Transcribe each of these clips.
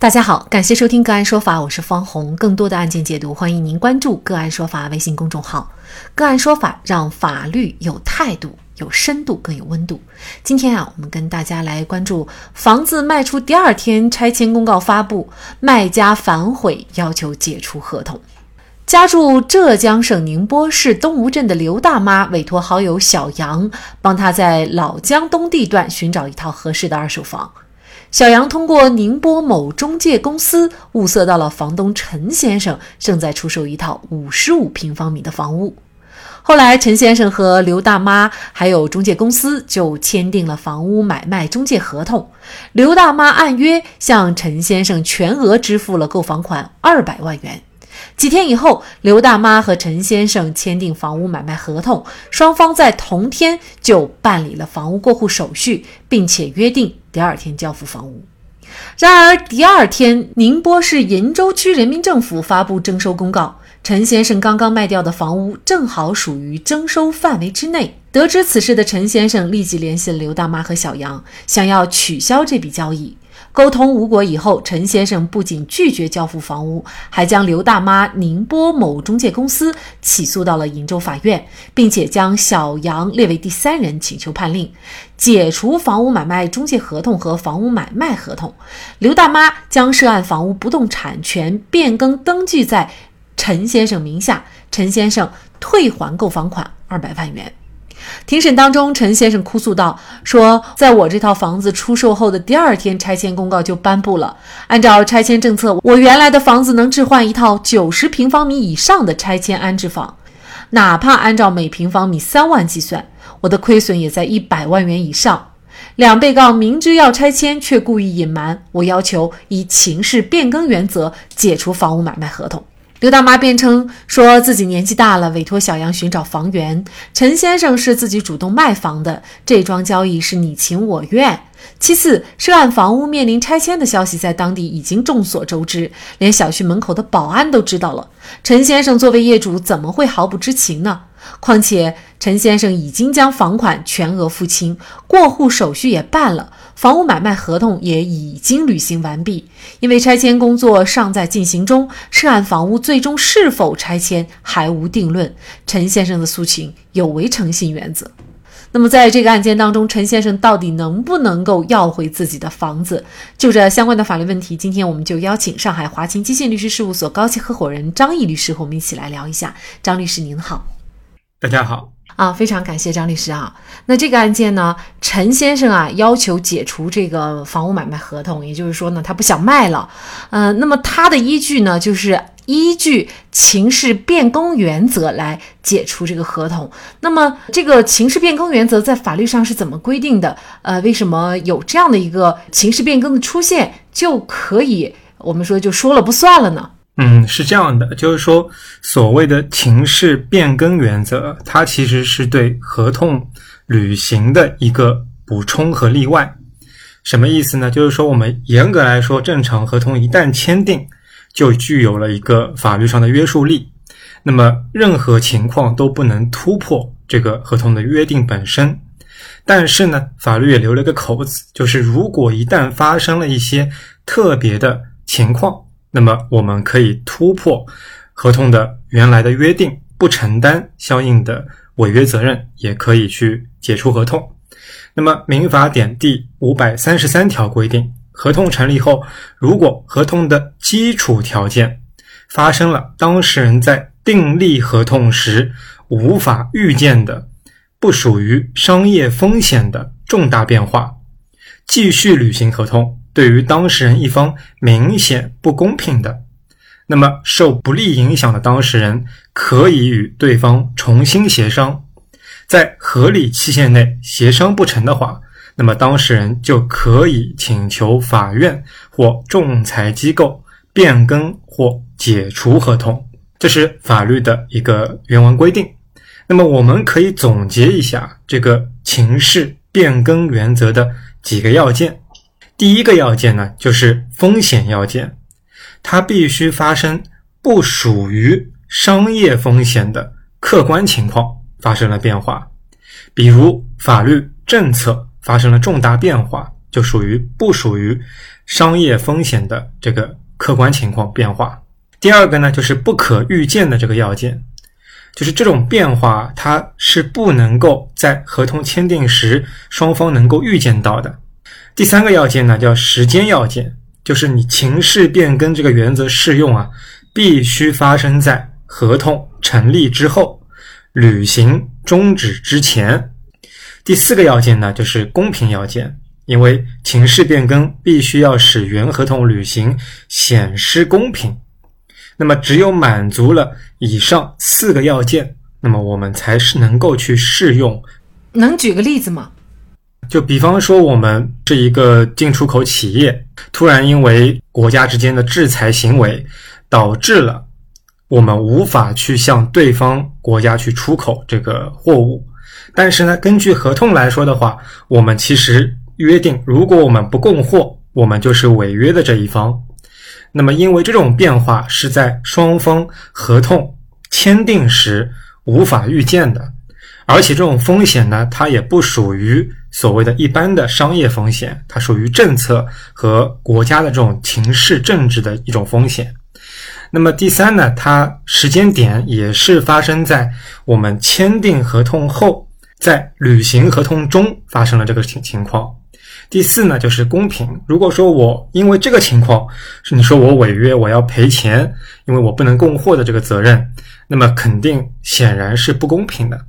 大家好，感谢收听个案说法，我是方红。更多的案件解读，欢迎您关注个案说法微信公众号。个案说法让法律有态度、有深度、更有温度。今天啊，我们跟大家来关注房子卖出第二天，拆迁公告发布，卖家反悔要求解除合同。家住浙江省宁波市东吴镇的刘大妈委托好友小杨，帮她在老江东地段寻找一套合适的二手房。小杨通过宁波某中介公司物色到了房东陈先生正在出售一套五十五平方米的房屋。后来，陈先生和刘大妈还有中介公司就签订了房屋买卖中介合同。刘大妈按约向陈先生全额支付了购房款二百万元。几天以后，刘大妈和陈先生签订房屋买卖合同，双方在同天就办理了房屋过户手续，并且约定第二天交付房屋。然而，第二天，宁波市鄞州区人民政府发布征收公告，陈先生刚刚卖掉的房屋正好属于征收范围之内。得知此事的陈先生立即联系了刘大妈和小杨，想要取消这笔交易。沟通无果以后，陈先生不仅拒绝交付房屋，还将刘大妈宁波某中介公司起诉到了鄞州法院，并且将小杨列为第三人，请求判令解除房屋买卖中介合同和房屋买卖合同。刘大妈将涉案房屋不动产权变更登记在陈先生名下，陈先生退还购房款二百万元。庭审当中，陈先生哭诉道：“说在我这套房子出售后的第二天，拆迁公告就颁布了。按照拆迁政策，我原来的房子能置换一套九十平方米以上的拆迁安置房，哪怕按照每平方米三万计算，我的亏损也在一百万元以上。两被告明知要拆迁，却故意隐瞒，我要求以情事变更原则解除房屋买卖合同。”刘大妈辩称说自己年纪大了，委托小杨寻找房源。陈先生是自己主动卖房的，这桩交易是你情我愿。其次，涉案房屋面临拆迁的消息在当地已经众所周知，连小区门口的保安都知道了。陈先生作为业主，怎么会毫不知情呢？况且，陈先生已经将房款全额付清，过户手续也办了，房屋买卖合同也已经履行完毕。因为拆迁工作尚在进行中，涉案房屋最终是否拆迁还无定论。陈先生的诉请有违诚信原则。那么，在这个案件当中，陈先生到底能不能够要回自己的房子？就这相关的法律问题，今天我们就邀请上海华勤基信律师事务所高级合伙人张毅律师和我们一起来聊一下。张律师您好。大家好啊，非常感谢张律师啊。那这个案件呢，陈先生啊要求解除这个房屋买卖合同，也就是说呢，他不想卖了。嗯，那么他的依据呢，就是依据情势变更原则来解除这个合同。那么这个情势变更原则在法律上是怎么规定的？呃，为什么有这样的一个情势变更的出现，就可以我们说就说了不算了呢？嗯，是这样的，就是说，所谓的情事变更原则，它其实是对合同履行的一个补充和例外。什么意思呢？就是说，我们严格来说，正常合同一旦签订，就具有了一个法律上的约束力。那么，任何情况都不能突破这个合同的约定本身。但是呢，法律也留了个口子，就是如果一旦发生了一些特别的情况。那么我们可以突破合同的原来的约定，不承担相应的违约责任，也可以去解除合同。那么民法典第五百三十三条规定，合同成立后，如果合同的基础条件发生了当事人在订立合同时无法预见的、不属于商业风险的重大变化，继续履行合同。对于当事人一方明显不公平的，那么受不利影响的当事人可以与对方重新协商，在合理期限内协商不成的话，那么当事人就可以请求法院或仲裁机构变更或解除合同，这是法律的一个原文规定。那么我们可以总结一下这个情势变更原则的几个要件。第一个要件呢，就是风险要件，它必须发生不属于商业风险的客观情况发生了变化，比如法律政策发生了重大变化，就属于不属于商业风险的这个客观情况变化。第二个呢，就是不可预见的这个要件，就是这种变化它是不能够在合同签订时双方能够预见到的。第三个要件呢，叫时间要件，就是你情势变更这个原则适用啊，必须发生在合同成立之后，履行终止之前。第四个要件呢，就是公平要件，因为情势变更必须要使原合同履行显失公平。那么，只有满足了以上四个要件，那么我们才是能够去适用。能举个例子吗？就比方说，我们是一个进出口企业，突然因为国家之间的制裁行为，导致了我们无法去向对方国家去出口这个货物。但是呢，根据合同来说的话，我们其实约定，如果我们不供货，我们就是违约的这一方。那么，因为这种变化是在双方合同签订时无法预见的，而且这种风险呢，它也不属于所谓的一般的商业风险，它属于政策和国家的这种情势政治的一种风险。那么第三呢，它时间点也是发生在我们签订合同后，在履行合同中发生了这个情情况。第四呢，就是公平。如果说我因为这个情况是你说我违约，我要赔钱，因为我不能供货的这个责任，那么肯定显然是不公平的。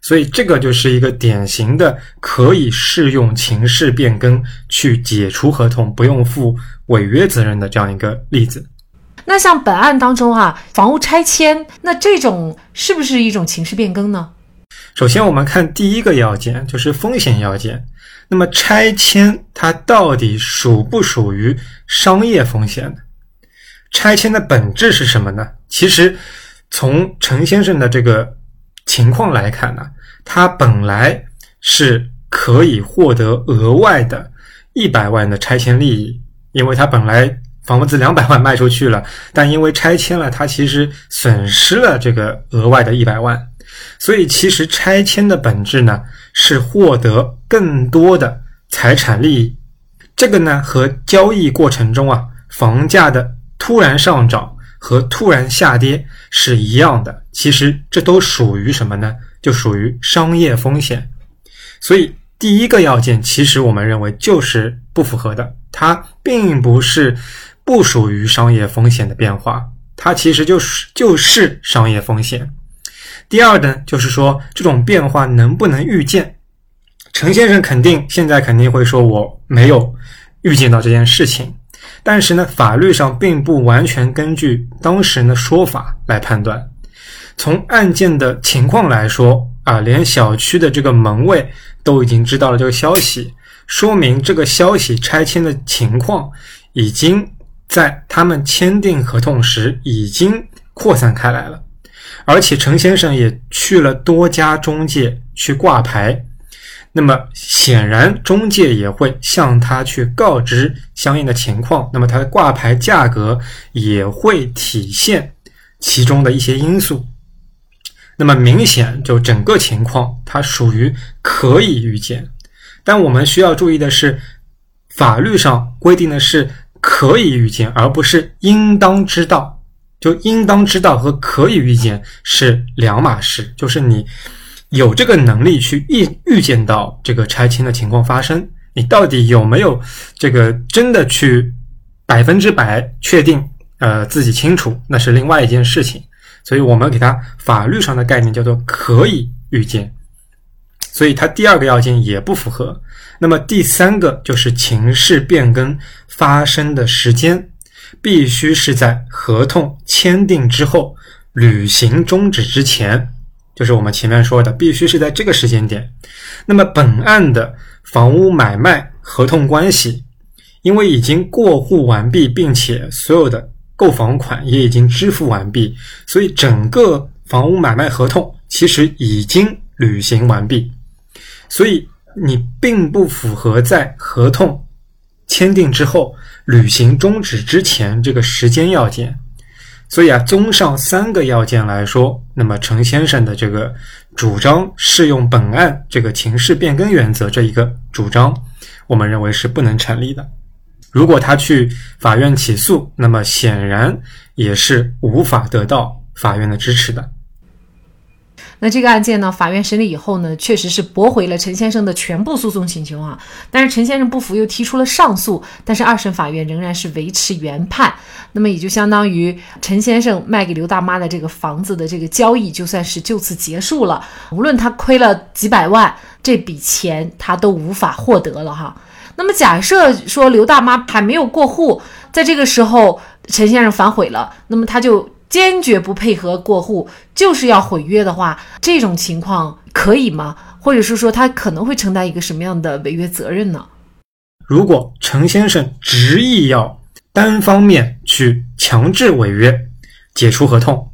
所以这个就是一个典型的可以适用情势变更去解除合同，不用负违约责任的这样一个例子。那像本案当中啊，房屋拆迁，那这种是不是一种情势变更呢？首先，我们看第一个要件，就是风险要件。那么拆迁它到底属不属于商业风险呢？拆迁的本质是什么呢？其实从陈先生的这个情况来看呢，他本来是可以获得额外的一百万的拆迁利益，因为他本来房子两百万卖出去了，但因为拆迁了，他其实损失了这个额外的一百万。所以，其实拆迁的本质呢，是获得更多的财产利益。这个呢，和交易过程中啊，房价的突然上涨和突然下跌是一样的。其实这都属于什么呢？就属于商业风险。所以，第一个要件，其实我们认为就是不符合的。它并不是不属于商业风险的变化，它其实就是就是商业风险。第二呢，就是说这种变化能不能预见？陈先生肯定现在肯定会说我没有预见到这件事情，但是呢，法律上并不完全根据当事人的说法来判断。从案件的情况来说啊，连小区的这个门卫都已经知道了这个消息，说明这个消息拆迁的情况已经在他们签订合同时已经扩散开来了。而且陈先生也去了多家中介去挂牌，那么显然中介也会向他去告知相应的情况，那么他的挂牌价格也会体现其中的一些因素。那么明显就整个情况它属于可以预见，但我们需要注意的是，法律上规定的是可以预见，而不是应当知道。就应当知道和可以预见是两码事，就是你有这个能力去预预见到这个拆迁的情况发生，你到底有没有这个真的去百分之百确定？呃，自己清楚那是另外一件事情。所以我们给它法律上的概念叫做可以预见，所以它第二个要件也不符合。那么第三个就是情势变更发生的时间。必须是在合同签订之后，履行终止之前，就是我们前面说的，必须是在这个时间点。那么本案的房屋买卖合同关系，因为已经过户完毕，并且所有的购房款也已经支付完毕，所以整个房屋买卖合同其实已经履行完毕。所以你并不符合在合同签订之后。履行终止之前这个时间要件，所以啊，综上三个要件来说，那么陈先生的这个主张适用本案这个情势变更原则这一个主张，我们认为是不能成立的。如果他去法院起诉，那么显然也是无法得到法院的支持的。那这个案件呢，法院审理以后呢，确实是驳回了陈先生的全部诉讼请求啊。但是陈先生不服，又提出了上诉，但是二审法院仍然是维持原判。那么也就相当于陈先生卖给刘大妈的这个房子的这个交易，就算是就此结束了。无论他亏了几百万，这笔钱他都无法获得了哈。那么假设说刘大妈还没有过户，在这个时候陈先生反悔了，那么他就。坚决不配合过户，就是要毁约的话，这种情况可以吗？或者是说他可能会承担一个什么样的违约责任呢？如果陈先生执意要单方面去强制违约、解除合同，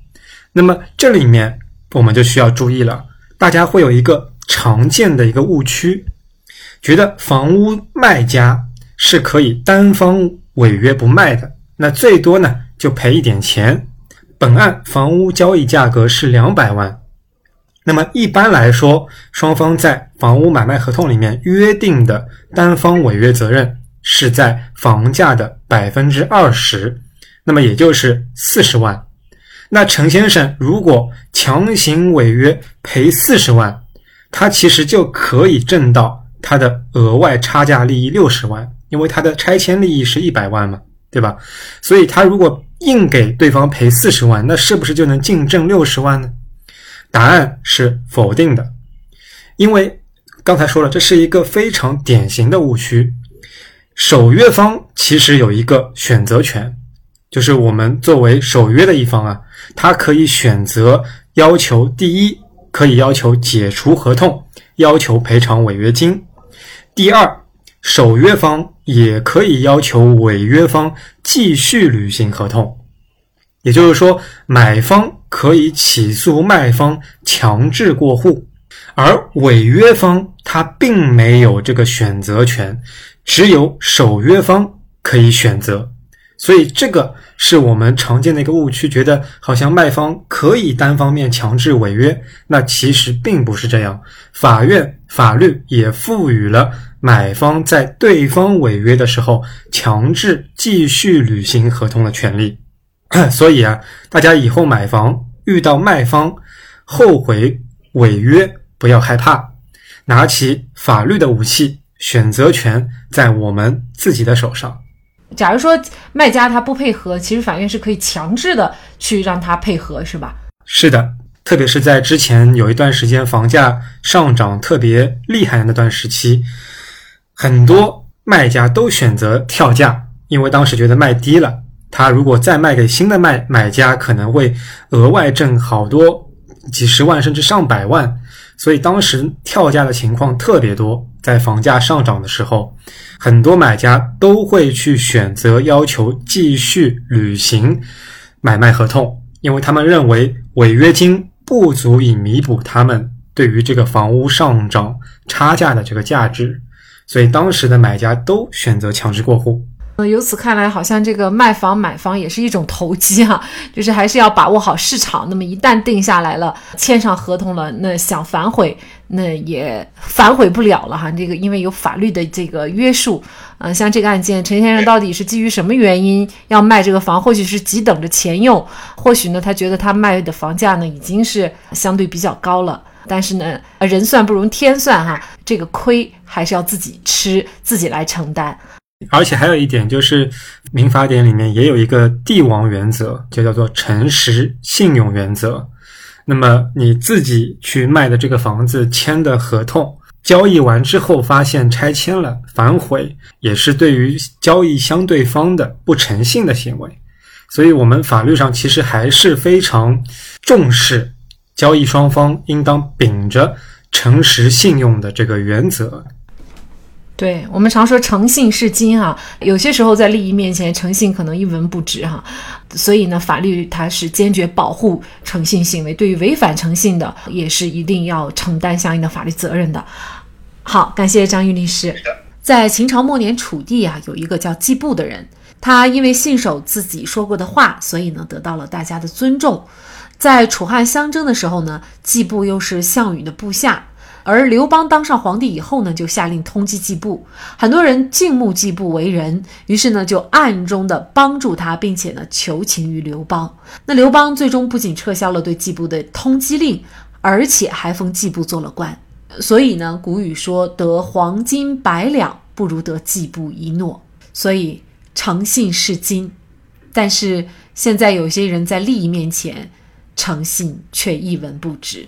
那么这里面我们就需要注意了。大家会有一个常见的一个误区，觉得房屋卖家是可以单方违约不卖的，那最多呢就赔一点钱。本案房屋交易价格是两百万，那么一般来说，双方在房屋买卖合同里面约定的单方违约责任是在房价的百分之二十，那么也就是四十万。那陈先生如果强行违约赔四十万，他其实就可以挣到他的额外差价利益六十万，因为他的拆迁利益是一百万嘛，对吧？所以他如果硬给对方赔四十万，那是不是就能净挣六十万呢？答案是否定的，因为刚才说了，这是一个非常典型的误区。守约方其实有一个选择权，就是我们作为守约的一方啊，他可以选择要求第一，可以要求解除合同，要求赔偿违约金；第二，守约方也可以要求违约方继续履行合同，也就是说，买方可以起诉卖方强制过户，而违约方他并没有这个选择权，只有守约方可以选择。所以，这个是我们常见的一个误区，觉得好像卖方可以单方面强制违约，那其实并不是这样。法院法律也赋予了。买方在对方违约的时候强制继续履行合同的权利，所以啊，大家以后买房遇到卖方后悔违约，不要害怕，拿起法律的武器，选择权在我们自己的手上。假如说卖家他不配合，其实法院是可以强制的去让他配合，是吧？是的，特别是在之前有一段时间房价上涨特别厉害的那段时期。很多卖家都选择跳价，因为当时觉得卖低了，他如果再卖给新的卖买家，可能会额外挣好多几十万甚至上百万，所以当时跳价的情况特别多。在房价上涨的时候，很多买家都会去选择要求继续履行买卖合同，因为他们认为违约金不足以弥补他们对于这个房屋上涨差价的这个价值。所以当时的买家都选择强制过户。呃，由此看来，好像这个卖房买房也是一种投机哈，就是还是要把握好市场。那么一旦定下来了，签上合同了，那想反悔，那也反悔不了了哈。这个因为有法律的这个约束。嗯，像这个案件，陈先生到底是基于什么原因要卖这个房？或许是急等着钱用，或许呢，他觉得他卖的房价呢已经是相对比较高了。但是呢，人算不如天算哈，这个亏还是要自己吃，自己来承担。而且还有一点就是，民法典里面也有一个帝王原则，就叫做诚实信用原则。那么你自己去卖的这个房子签的合同，交易完之后发现拆迁了，反悔也是对于交易相对方的不诚信的行为。所以，我们法律上其实还是非常重视。交易双方应当秉着诚实信用的这个原则。对我们常说诚信是金哈，有些时候在利益面前，诚信可能一文不值哈。所以呢，法律它是坚决保护诚信行为，对于违反诚信的，也是一定要承担相应的法律责任的。好，感谢张玉律师。在秦朝末年，楚地啊有一个叫季布的人，他因为信守自己说过的话，所以呢得到了大家的尊重。在楚汉相争的时候呢，季布又是项羽的部下，而刘邦当上皇帝以后呢，就下令通缉季布，很多人敬慕季布为人，于是呢就暗中的帮助他，并且呢求情于刘邦。那刘邦最终不仅撤销了对季布的通缉令，而且还封季布做了官。所以呢，古语说得黄金百两不如得季布一诺，所以诚信是金。但是现在有些人在利益面前，诚信却一文不值。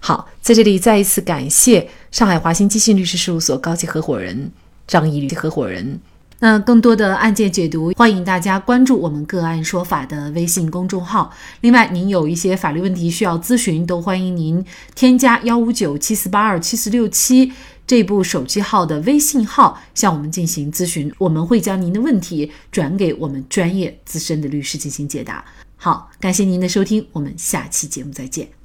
好，在这里再一次感谢上海华兴基信律师事务所高级合伙人张毅律合伙人。那更多的案件解读，欢迎大家关注我们“个案说法”的微信公众号。另外，您有一些法律问题需要咨询，都欢迎您添加幺五九七四八二七四六七这部手机号的微信号向我们进行咨询，我们会将您的问题转给我们专业资深的律师进行解答。好，感谢您的收听，我们下期节目再见。